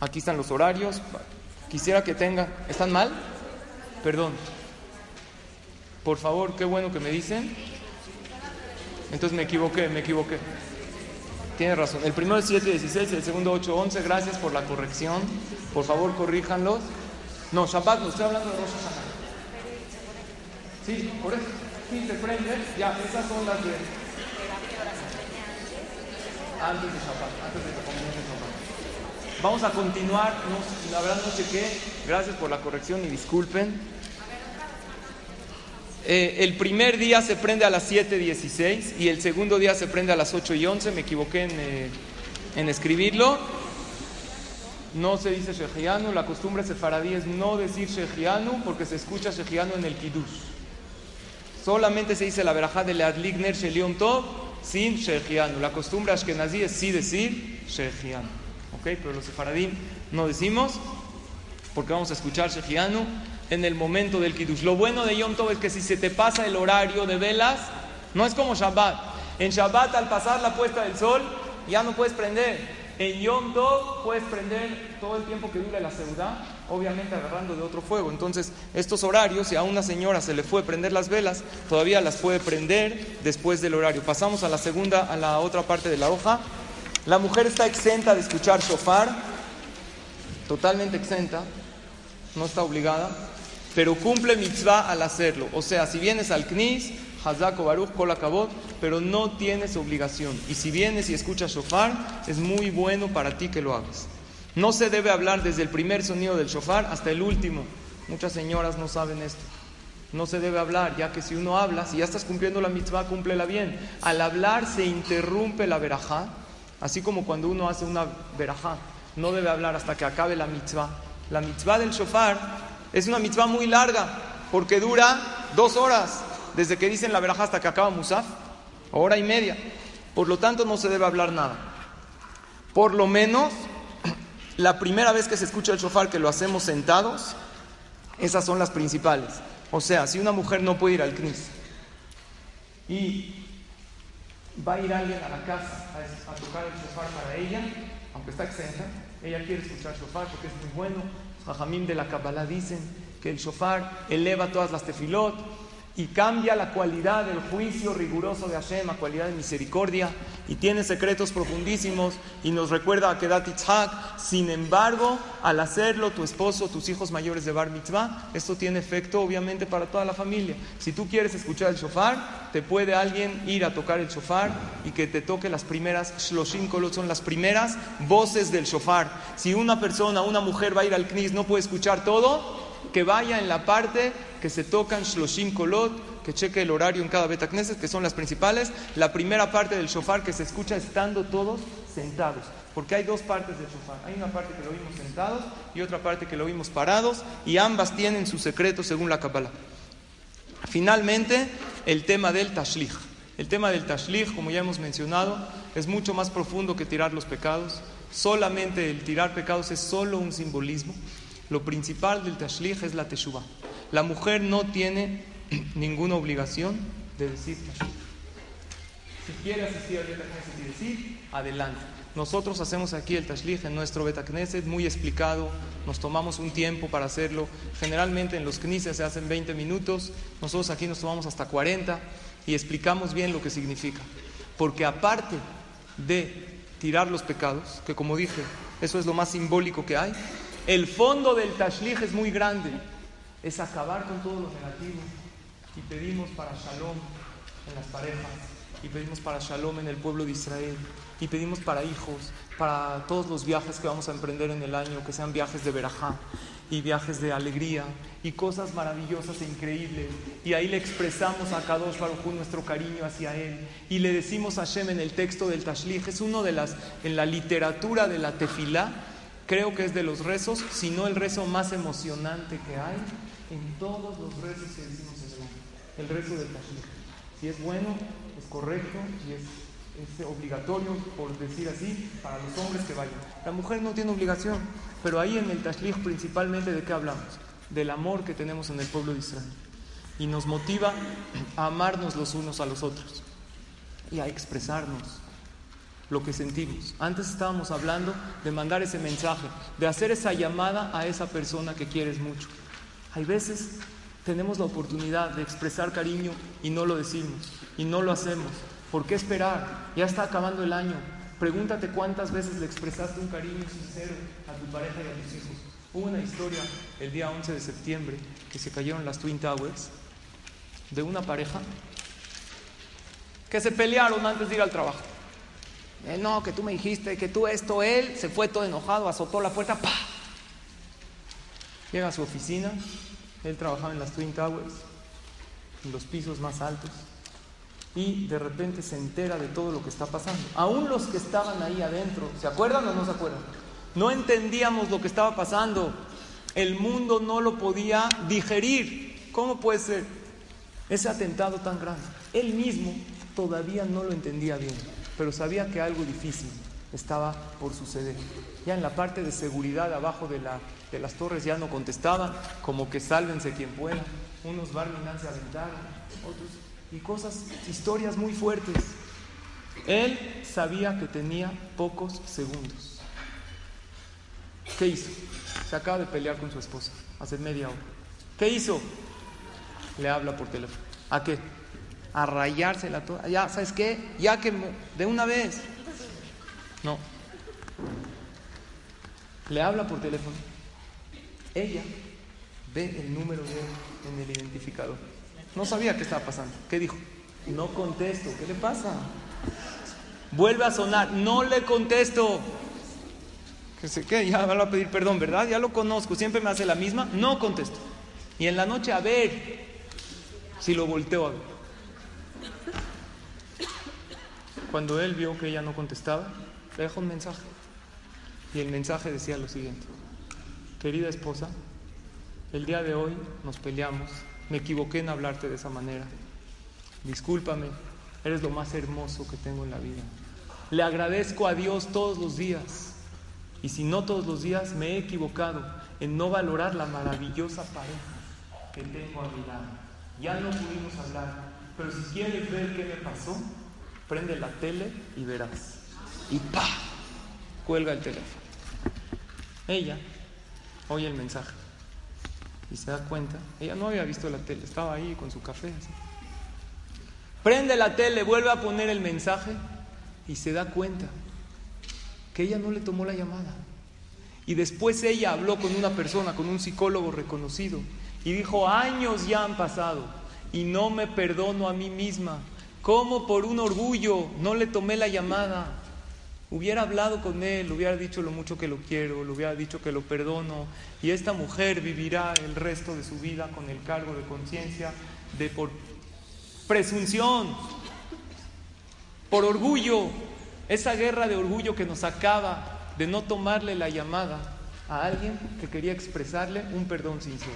Aquí están los horarios. Quisiera que tenga. ¿Están mal? Perdón. Por favor, qué bueno que me dicen. Entonces me equivoqué, me equivoqué. Tiene razón. El primero es 7.16 y el segundo 8.11. Gracias por la corrección. Por favor, corríjanlos. No, Shabbat, no estoy hablando de Rosh Hashanah. Sí, por eso. Sí, prende. Ya, esas son las de. Antes de Shabbat, antes de que. Vamos a continuar. No, la verdad no sé qué. Gracias por la corrección y disculpen. Eh, el primer día se prende a las 7.16 y el segundo día se prende a las 8 y 11. Me equivoqué en, eh, en escribirlo. No se dice Shejianu. La costumbre sefaradí es no decir Shejianu porque se escucha Shejianu en el Kiddush. Solamente se dice la verajá de Leadligner Shelion Tov sin Shejianu. La costumbre ashkenazí es sí decir Shejianu. ¿Ok? Pero los sefaradí no decimos porque vamos a escuchar Shejianu en el momento del Kiddush. Lo bueno de Yom Tov es que si se te pasa el horario de velas, no es como Shabbat. En Shabbat, al pasar la puesta del sol, ya no puedes prender. En Yom Tov puedes prender todo el tiempo que dure la ciudad, obviamente agarrando de otro fuego. Entonces, estos horarios, si a una señora se le fue prender las velas, todavía las puede prender después del horario. Pasamos a la segunda, a la otra parte de la hoja. La mujer está exenta de escuchar shofar, totalmente exenta, no está obligada pero cumple mitzvah al hacerlo. O sea, si vienes al Knis, Hazak o Baruch, Kol Akabot, pero no tienes obligación. Y si vienes y escuchas shofar, es muy bueno para ti que lo hagas. No se debe hablar desde el primer sonido del shofar hasta el último. Muchas señoras no saben esto. No se debe hablar, ya que si uno habla, si ya estás cumpliendo la mitzvah, cúmplela bien. Al hablar se interrumpe la verajá, así como cuando uno hace una verajá, no debe hablar hasta que acabe la mitzvah. La mitzvah del shofar es una mitzvah muy larga, porque dura dos horas, desde que dicen la veraja hasta que acaba Musaf, hora y media. Por lo tanto, no se debe hablar nada. Por lo menos, la primera vez que se escucha el shofar, que lo hacemos sentados, esas son las principales. O sea, si una mujer no puede ir al CNIS y va a ir alguien a la casa a, tocar el shofar para ella, aunque está exenta, ella quiere escuchar shofar porque es muy bueno, Jajamín de la Kabbalah dicen que el shofar eleva todas las tefilot y cambia la cualidad del juicio riguroso de Hashem a cualidad de misericordia y tiene secretos profundísimos y nos recuerda a Kedat Yitzhak. Sin embargo, al hacerlo, tu esposo, tus hijos mayores de Bar Mitzvah, esto tiene efecto obviamente para toda la familia. Si tú quieres escuchar el shofar, te puede alguien ir a tocar el shofar y que te toque las primeras shloshim kolot, son las primeras voces del shofar. Si una persona, una mujer va a ir al knis, no puede escuchar todo, que vaya en la parte que se tocan Shloshim Kolot, que cheque el horario en cada Betacneses, que son las principales. La primera parte del shofar que se escucha estando todos sentados. Porque hay dos partes del shofar. Hay una parte que lo vimos sentados y otra parte que lo vimos parados. Y ambas tienen su secreto según la Kabbalah. Finalmente, el tema del Tashlich. El tema del Tashlich, como ya hemos mencionado, es mucho más profundo que tirar los pecados. Solamente el tirar pecados es solo un simbolismo. Lo principal del tashlich es la teshuva. La mujer no tiene ninguna obligación de decir tashlich. Si quiere asistir al Betacneset y decir, adelante. Nosotros hacemos aquí el tashlich en nuestro Betacneset, muy explicado, nos tomamos un tiempo para hacerlo. Generalmente en los knises se hacen 20 minutos, nosotros aquí nos tomamos hasta 40 y explicamos bien lo que significa. Porque aparte de tirar los pecados, que como dije, eso es lo más simbólico que hay, el fondo del tashlich es muy grande. Es acabar con todo lo negativo. Y pedimos para shalom en las parejas. Y pedimos para shalom en el pueblo de Israel. y pedimos para hijos, para todos los viajes que vamos a emprender en el año, que sean viajes de verajá y viajes de alegría y cosas maravillosas e increíbles. Y ahí le expresamos a Kadosh Baruj nuestro cariño hacia él y le decimos a Hashem en el texto del Tashlich, es uno de las, en la literatura de la tefilá, creo que es de los rezos, si no el rezo más emocionante que hay en todos los rezos que decimos en el el rezo del Tashlich. Si es bueno, es correcto y es es obligatorio, por decir así, para los hombres que vayan. La mujer no tiene obligación, pero ahí en el Tashlich principalmente de qué hablamos? Del amor que tenemos en el pueblo de Israel. Y nos motiva a amarnos los unos a los otros y a expresarnos lo que sentimos. Antes estábamos hablando de mandar ese mensaje, de hacer esa llamada a esa persona que quieres mucho. Hay veces tenemos la oportunidad de expresar cariño y no lo decimos y no lo hacemos. ¿Por qué esperar? Ya está acabando el año. Pregúntate cuántas veces le expresaste un cariño sincero a tu pareja y a tus hijos. Hubo una historia el día 11 de septiembre que se cayeron las Twin Towers de una pareja que se pelearon antes de ir al trabajo. Eh, no, que tú me dijiste, que tú esto, él se fue todo enojado, azotó la puerta, ¡pa! Llega a su oficina, él trabajaba en las Twin Towers, en los pisos más altos y de repente se entera de todo lo que está pasando. Aún los que estaban ahí adentro, ¿se acuerdan o no se acuerdan? No entendíamos lo que estaba pasando. El mundo no lo podía digerir. ¿Cómo puede ser ese atentado tan grande? Él mismo todavía no lo entendía bien, pero sabía que algo difícil estaba por suceder. Ya en la parte de seguridad abajo de, la, de las torres ya no contestaban, como que sálvense quien pueda. Unos barminan se aventaron, otros y cosas, historias muy fuertes. Él sabía que tenía pocos segundos. ¿Qué hizo? Se acaba de pelear con su esposa hace media hora. ¿Qué hizo? Le habla por teléfono. ¿A qué? A rayársela toda. Ya, ¿sabes qué? Ya que de una vez. No. Le habla por teléfono. Ella ve el número de él en el identificador. No sabía qué estaba pasando. ¿Qué dijo? No contesto. ¿Qué le pasa? Vuelve a sonar. No le contesto. Que sé qué, ya va a pedir perdón, ¿verdad? Ya lo conozco. Siempre me hace la misma. No contesto. Y en la noche a ver si lo volteo a ver. Cuando él vio que ella no contestaba, le dejó un mensaje. Y el mensaje decía lo siguiente. Querida esposa, el día de hoy nos peleamos me equivoqué en hablarte de esa manera. Discúlpame, eres lo más hermoso que tengo en la vida. Le agradezco a Dios todos los días. Y si no todos los días, me he equivocado en no valorar la maravillosa pareja que tengo a mi lado. Ya no pudimos hablar, pero si quieres ver qué me pasó, prende la tele y verás. Y ¡pa! Cuelga el teléfono. Ella oye el mensaje y se da cuenta, ella no había visto la tele, estaba ahí con su café. Prende la tele, vuelve a poner el mensaje y se da cuenta que ella no le tomó la llamada. Y después ella habló con una persona, con un psicólogo reconocido, y dijo, años ya han pasado y no me perdono a mí misma. ¿Cómo por un orgullo no le tomé la llamada? Hubiera hablado con él, hubiera dicho lo mucho que lo quiero, le hubiera dicho que lo perdono, y esta mujer vivirá el resto de su vida con el cargo de conciencia de por presunción, por orgullo, esa guerra de orgullo que nos acaba de no tomarle la llamada a alguien que quería expresarle un perdón sincero.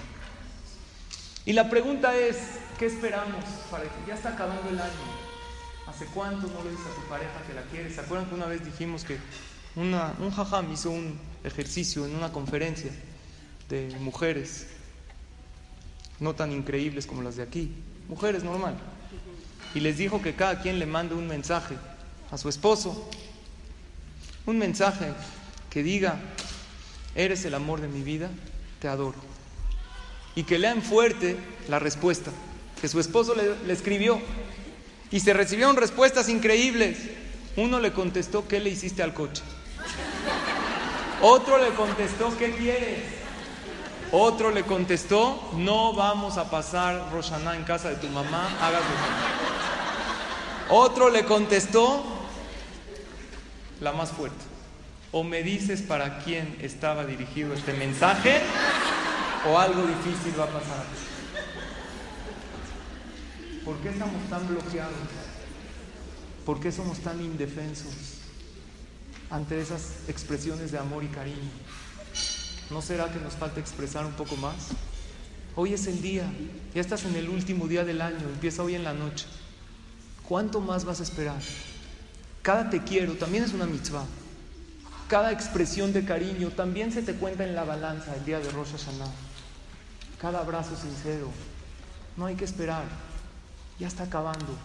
Y la pregunta es, ¿qué esperamos para que ya está acabando el año? ¿Hace cuánto no le dices a tu pareja que la quieres? ¿Se acuerdan que una vez dijimos que una, un jajam hizo un ejercicio en una conferencia de mujeres, no tan increíbles como las de aquí, mujeres normal, y les dijo que cada quien le mande un mensaje a su esposo, un mensaje que diga, eres el amor de mi vida, te adoro. Y que lean fuerte la respuesta que su esposo le, escribió. Y se recibieron respuestas increíbles. Uno le contestó, ¿qué le hiciste al coche? Otro le contestó, ¿qué quieres? Otro le contestó, no vamos a pasar Roshaná en casa de tu mamá, hágalo. Otro le contestó, la más fuerte. O me dices para quién estaba dirigido este mensaje, o algo difícil va a pasar. ¿Por qué estamos tan bloqueados? ¿Por qué somos tan indefensos ante esas expresiones de amor y cariño? ¿No será que nos falta expresar un poco más? Hoy es el día, ya estás en el último día del año, empieza hoy en la noche. ¿Cuánto más vas a esperar? Cada te quiero también es una mitzvah. Cada expresión de cariño también se te cuenta en la balanza el día de Rosh Hashanah. Cada abrazo sincero. No hay que esperar. Ya está acabando.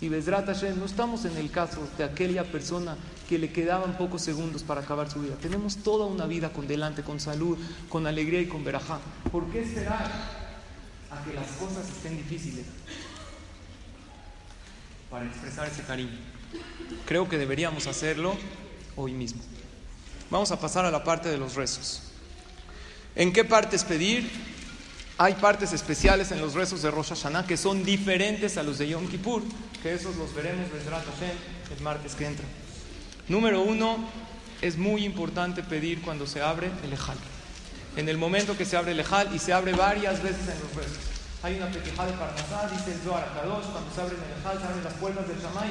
Y Besrat Hashem, no estamos en el caso de aquella persona que le quedaban pocos segundos para acabar su vida. Tenemos toda una vida con delante, con salud, con alegría y con verajá. ¿Por qué esperar a que las cosas estén difíciles para expresar ese cariño? Creo que deberíamos hacerlo hoy mismo. Vamos a pasar a la parte de los rezos. ¿En qué partes pedir? Hay partes especiales en los rezos de Rosh Hashanah que son diferentes a los de Yom Kippur, que esos los veremos el martes que entra. Número uno, es muy importante pedir cuando se abre el Ejal. En el momento que se abre el Ejal, y se abre varias veces en los rezos. Hay una petijada de Parnasá, dice el Zohar Kadosh, cuando se abre el Ejal, se abren las puertas del Shamay.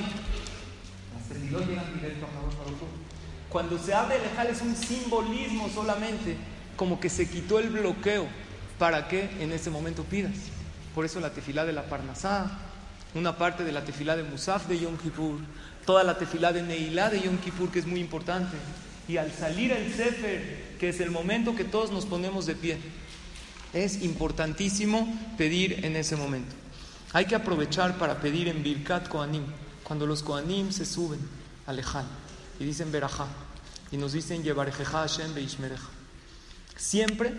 Las llegan directo a Cuando se abre el Ejal es un simbolismo solamente, como que se quitó el bloqueo para que en ese momento pidas. Por eso la tefilá de la Parnasá, una parte de la tefilá de Musaf de Yom Kippur, toda la tefilá de Neilá de Yom Kippur, que es muy importante. Y al salir el Sefer, que es el momento que todos nos ponemos de pie, es importantísimo pedir en ese momento. Hay que aprovechar para pedir en Birkat Koanim, cuando los Koanim se suben al Ejal y dicen Berajá, y nos dicen Yevarejeja Hashem Beishmereja. Siempre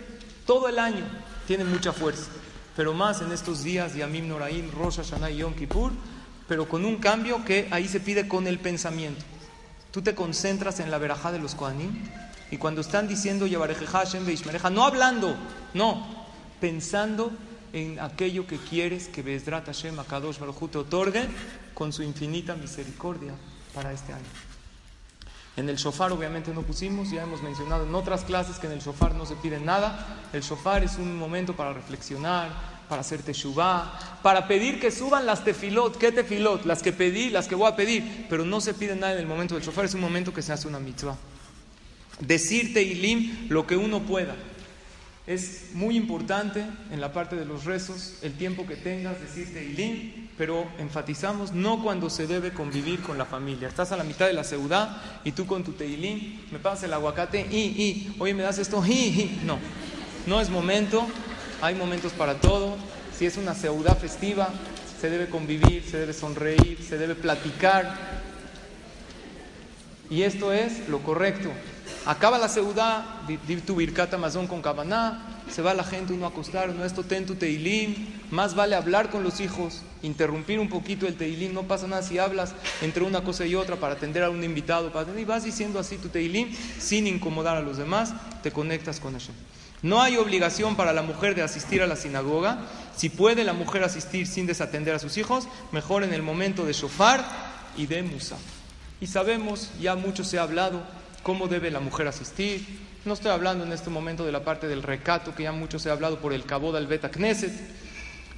todo el año tiene mucha fuerza, pero más en estos días, Yamim Noraim, Rosh Hashanah y Yom Kippur, pero con un cambio que ahí se pide con el pensamiento. Tú te concentras en la verajá de los Kohanim y cuando están diciendo Hashem no hablando, no, pensando en aquello que quieres que Bezdrat Hashem Akadosh Baruj te otorgue con su infinita misericordia para este año. En el shofar obviamente no pusimos, ya hemos mencionado en otras clases que en el shofar no se pide nada. El shofar es un momento para reflexionar, para hacer teshuvah, para pedir que suban las tefilot. ¿Qué tefilot? Las que pedí, las que voy a pedir. Pero no se pide nada en el momento del shofar, es un momento que se hace una mitzvah. Decir Teilim lo que uno pueda. Es muy importante en la parte de los rezos el tiempo que tengas, decir Teilim, pero enfatizamos no cuando se debe convivir con la familia. Estás a la mitad de la ciudad y tú con tu Teilim, me pasas el aguacate y, y, oye, me das esto, y, y. No, no es momento, hay momentos para todo. Si es una ciudad festiva, se debe convivir, se debe sonreír, se debe platicar. Y esto es lo correcto. Acaba la ciudad, tu birkata mazón con cabaná, se va la gente uno a acostar, no esto ten tu teilín, más vale hablar con los hijos, interrumpir un poquito el teilín, no pasa nada si hablas entre una cosa y otra para atender a un invitado, y vas diciendo así tu teilín sin incomodar a los demás, te conectas con eso. No hay obligación para la mujer de asistir a la sinagoga. Si puede la mujer asistir sin desatender a sus hijos, mejor en el momento de shofar y de musa. Y sabemos, ya mucho se ha hablado, cómo debe la mujer asistir. No estoy hablando en este momento de la parte del recato, que ya mucho se ha hablado por el cabo del Beta Knesset.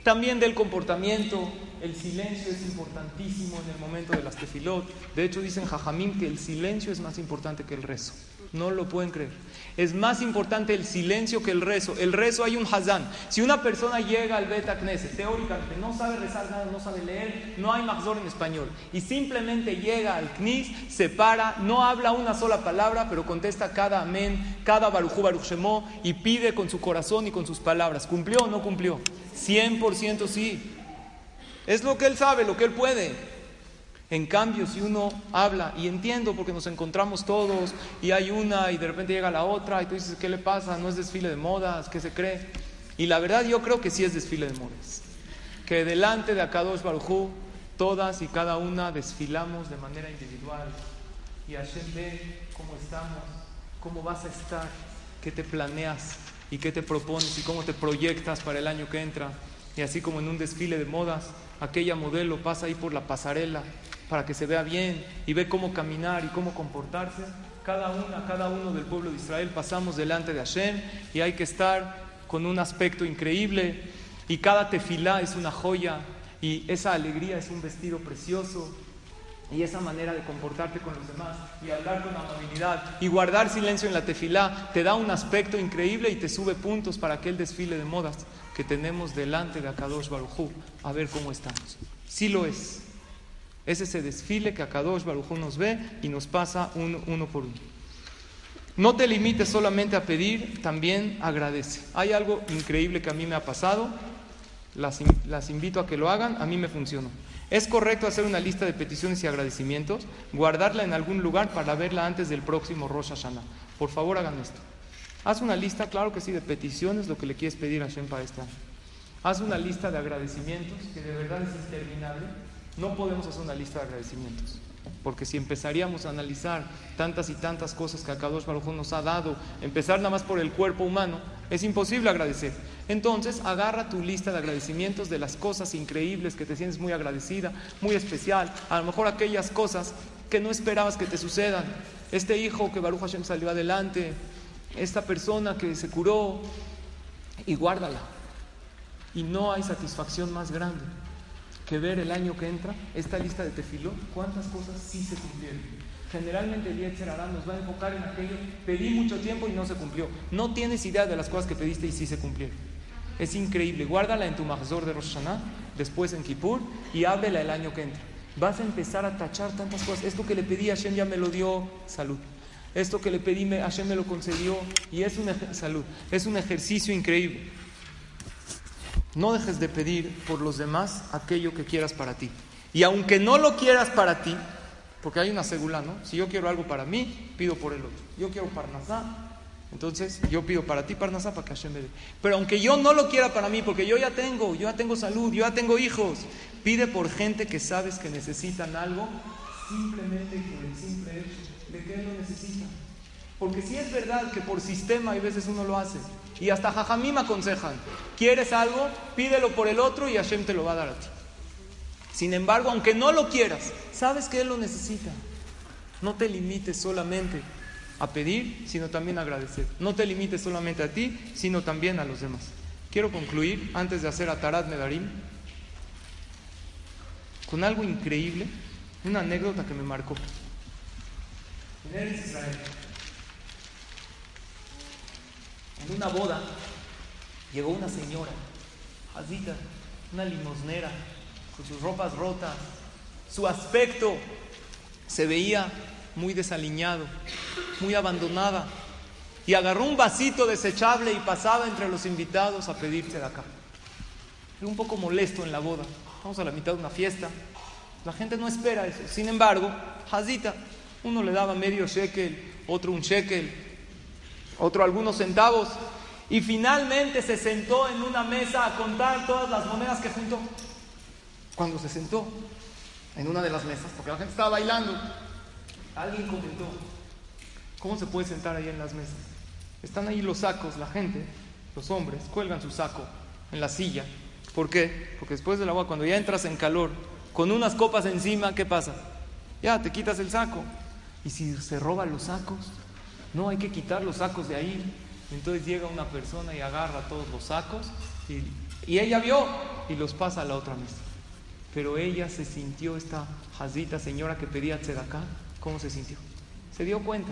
También del comportamiento, el silencio es importantísimo en el momento de las tefilot. De hecho, dicen Jajamín que el silencio es más importante que el rezo. No lo pueden creer. Es más importante el silencio que el rezo. El rezo hay un hazán. Si una persona llega al Beta Knesset, teóricamente no sabe rezar nada, no sabe leer, no hay mazor en español, y simplemente llega al Knis, se para, no habla una sola palabra, pero contesta cada amén, cada barujú baruch shemó, y pide con su corazón y con sus palabras. ¿Cumplió o no cumplió? 100% sí. Es lo que él sabe, lo que él puede. En cambio, si uno habla, y entiendo porque nos encontramos todos, y hay una, y de repente llega la otra, y tú dices, ¿qué le pasa? ¿No es desfile de modas? ¿Qué se cree? Y la verdad yo creo que sí es desfile de modas. Que delante de Akadosh Barujú, todas y cada una desfilamos de manera individual. Y Hashem ve cómo estamos, cómo vas a estar, qué te planeas y qué te propones y cómo te proyectas para el año que entra. Y así como en un desfile de modas, aquella modelo pasa ahí por la pasarela para que se vea bien y ve cómo caminar y cómo comportarse. Cada una, cada uno del pueblo de Israel pasamos delante de Hashem y hay que estar con un aspecto increíble y cada tefilá es una joya y esa alegría es un vestido precioso y esa manera de comportarte con los demás y hablar con amabilidad y guardar silencio en la tefilá te da un aspecto increíble y te sube puntos para aquel desfile de modas que tenemos delante de Akadosh Barujú a ver cómo estamos. Sí lo es. Es ese desfile que Akadosh Barujú nos ve y nos pasa uno, uno por uno. No te limites solamente a pedir, también agradece. Hay algo increíble que a mí me ha pasado, las, las invito a que lo hagan, a mí me funcionó. Es correcto hacer una lista de peticiones y agradecimientos, guardarla en algún lugar para verla antes del próximo Rosh Hashanah. Por favor, hagan esto. Haz una lista, claro que sí, de peticiones, lo que le quieres pedir a Hashem para este año. Haz una lista de agradecimientos, que de verdad es interminable. No podemos hacer una lista de agradecimientos. Porque si empezaríamos a analizar tantas y tantas cosas que Akadosh Baruj nos ha dado, empezar nada más por el cuerpo humano, es imposible agradecer. Entonces, agarra tu lista de agradecimientos de las cosas increíbles que te sientes muy agradecida, muy especial, a lo mejor aquellas cosas que no esperabas que te sucedan. Este hijo que Baruch Hashem salió adelante, esta persona que se curó, y guárdala. Y no hay satisfacción más grande que ver el año que entra, esta lista de tefiló, cuántas cosas sí se cumplieron. Generalmente el Yetzerará nos va a enfocar en aquello, pedí mucho tiempo y no se cumplió. No tienes idea de las cosas que pediste y sí se cumplieron. Es increíble. Guárdala en tu Mahzor de Rosh Hashanah, después en Kippur y ábrela el año que entra. Vas a empezar a tachar tantas cosas. Esto que le pedí a Hashem ya me lo dio, salud. Esto que le pedí Hashem me lo concedió y es una salud. Es un ejercicio increíble. No dejes de pedir por los demás aquello que quieras para ti. Y aunque no lo quieras para ti, porque hay una segula, ¿no? Si yo quiero algo para mí, pido por el otro. Yo quiero Parnasá, entonces yo pido para ti Parnasá para que Hashem me dé. Pero aunque yo no lo quiera para mí, porque yo ya tengo, yo ya tengo salud, yo ya tengo hijos, pide por gente que sabes que necesitan algo, simplemente por el simple hecho de que lo necesitan. Porque si es verdad que por sistema hay veces uno lo hace, y hasta Jajamim aconsejan, ¿quieres algo? Pídelo por el otro y Hashem te lo va a dar a ti. Sin embargo, aunque no lo quieras, sabes que Él lo necesita. No te limites solamente a pedir, sino también a agradecer. No te limites solamente a ti, sino también a los demás. Quiero concluir, antes de hacer Atarat Medarim, con algo increíble, una anécdota que me marcó. En Israel en una boda llegó una señora, Hazita, una limosnera, con sus ropas rotas. Su aspecto se veía muy desaliñado, muy abandonada. Y agarró un vasito desechable y pasaba entre los invitados a pedirse de acá. Era un poco molesto en la boda. Estamos a la mitad de una fiesta. La gente no espera eso. Sin embargo, Hazita, uno le daba medio shekel, otro un shekel, otro algunos centavos, y finalmente se sentó en una mesa a contar todas las monedas que juntó. Cuando se sentó en una de las mesas, porque la gente estaba bailando, alguien comentó, ¿cómo se puede sentar ahí en las mesas? Están ahí los sacos, la gente, los hombres, cuelgan su saco en la silla. ¿Por qué? Porque después del agua, cuando ya entras en calor, con unas copas encima, ¿qué pasa? Ya te quitas el saco. Y si se roban los sacos, no, hay que quitar los sacos de ahí. Entonces llega una persona y agarra todos los sacos y, ella vio y los pasa a la otra mesa. Pero ella se sintió, esta jazita señora que pedía acá ¿cómo se sintió? Se dio cuenta.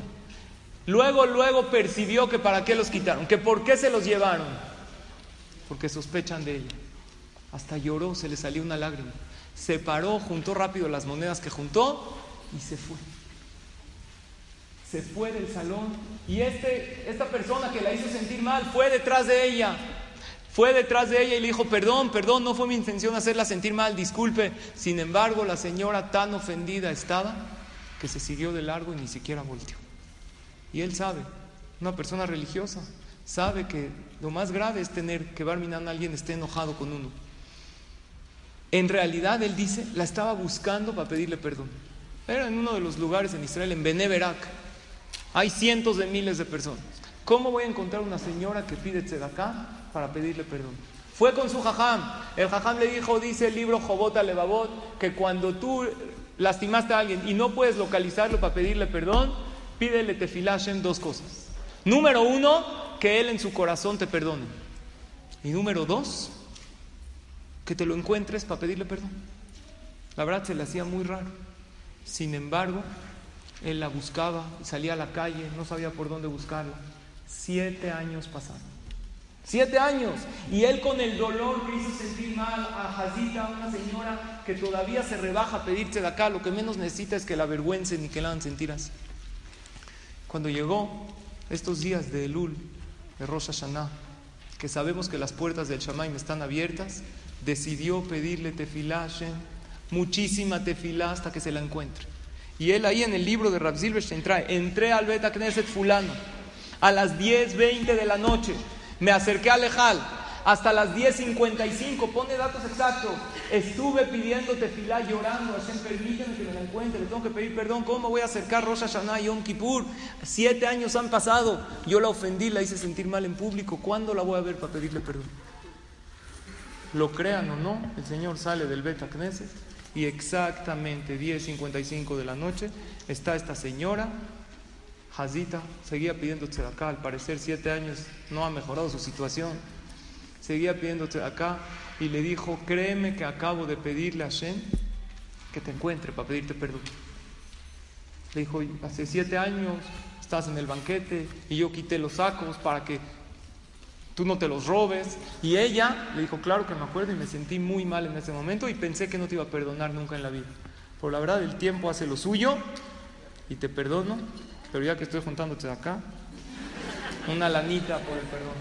Luego, luego percibió que para qué los quitaron, que por qué se los llevaron. Porque sospechan de ella. Hasta lloró, se le salió una lágrima. Se paró, juntó rápido las monedas que juntó y se fue se fue del salón y este, esta persona que la hizo sentir mal fue detrás de ella. Fue detrás de ella y le dijo, perdón, perdón, no fue mi intención hacerla sentir mal, disculpe. Sin embargo, la señora tan ofendida estaba que se siguió de largo y ni siquiera volteó. Y él sabe, una persona religiosa, sabe que lo más grave es tener que Barminan alguien esté enojado con uno. En realidad, él dice, la estaba buscando para pedirle perdón. Era en uno de los lugares en Israel, en Beneverak hay cientos de miles de personas. ¿Cómo voy a encontrar una señora que pide tzedakah para pedirle perdón? Fue con su jajam. El jajam le dijo, dice el libro Jobot Levavot, que cuando tú lastimaste a alguien y no puedes localizarlo para pedirle perdón, pídele tefilá en dos cosas. Número uno, que él en su corazón te perdone. Y número dos, que te lo encuentres para pedirle perdón. La verdad se le hacía muy raro. Sin embargo, él la buscaba, salía a la calle, no sabía por dónde buscarla. Siete años pasaron. Siete años. Y él con el dolor que hizo sentir mal a Hazita, una señora que todavía se rebaja a pedirse de acá, lo que menos necesita es que la avergüencen y que la hagan sentir. Cuando llegó estos días de Elul, de Rosh Hashanah, que sabemos que las puertas del Shamaim están abiertas, decidió pedirle tefilá muchísima tefilá hasta que se la encuentre. Y él ahí en el libro de Rav Silverstein trae, entré al Bet Knesset fulano a las 10.20 de la noche, me acerqué a Lejal hasta las 10.55, pone datos exactos. Estuve pidiéndote filá llorando, Hashem, permíteme que me la encuentre, le tengo que pedir perdón. ¿Cómo voy a acercar Rosh Hashanah y Yom Kippur? Siete años han pasado, yo la ofendí, la hice sentir mal en público. ¿Cuándo la voy a ver para pedirle perdón? Lo crean o no, el Señor sale del Beta Knesset y exactamente 10.55 de la noche está esta señora Hazita seguía pidiéndote acá, al parecer siete años no ha mejorado su situación. Seguía pidiéndote acá y le dijo, créeme que acabo de pedirle a Shem que te encuentre para pedirte perdón. Le dijo, hace siete años estás en el banquete y yo quité los sacos para que tú no te los robes. Y ella le dijo, claro que me acuerdo y me sentí muy mal en ese momento y pensé que no te iba a perdonar nunca en la vida. Por la verdad, el tiempo hace lo suyo y te perdono pero ya que estoy juntándote de acá, una lanita por el perdón.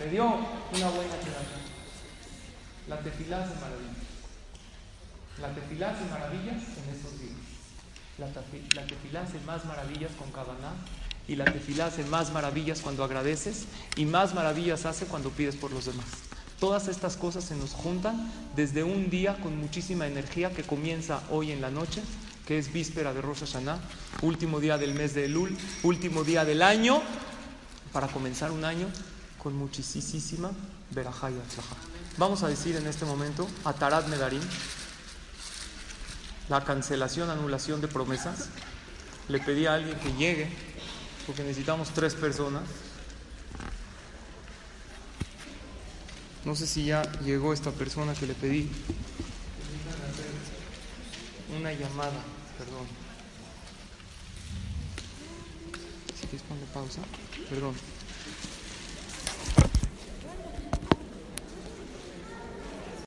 Le dio una buena tefilá. La tefilá hace maravillas. La tefilá hace maravillas en estos días. La, tefilá hace más maravillas con Kabaná y la tefilá hace más maravillas cuando agradeces y más maravillas hace cuando pides por los demás. Todas estas cosas se nos juntan desde un día con muchísima energía que comienza hoy en la noche que es víspera de Rosh Hashanah, último día del mes de Elul, último día del año, para comenzar un año con muchísima verajá y Vamos a decir en este momento a Tarat Medarim, la cancelación, anulación de promesas. Le pedí a alguien que llegue, porque necesitamos tres personas. No sé si ya llegó esta persona que le pedí. Una llamada. Perdón. Si quieres poner pausa. Perdón.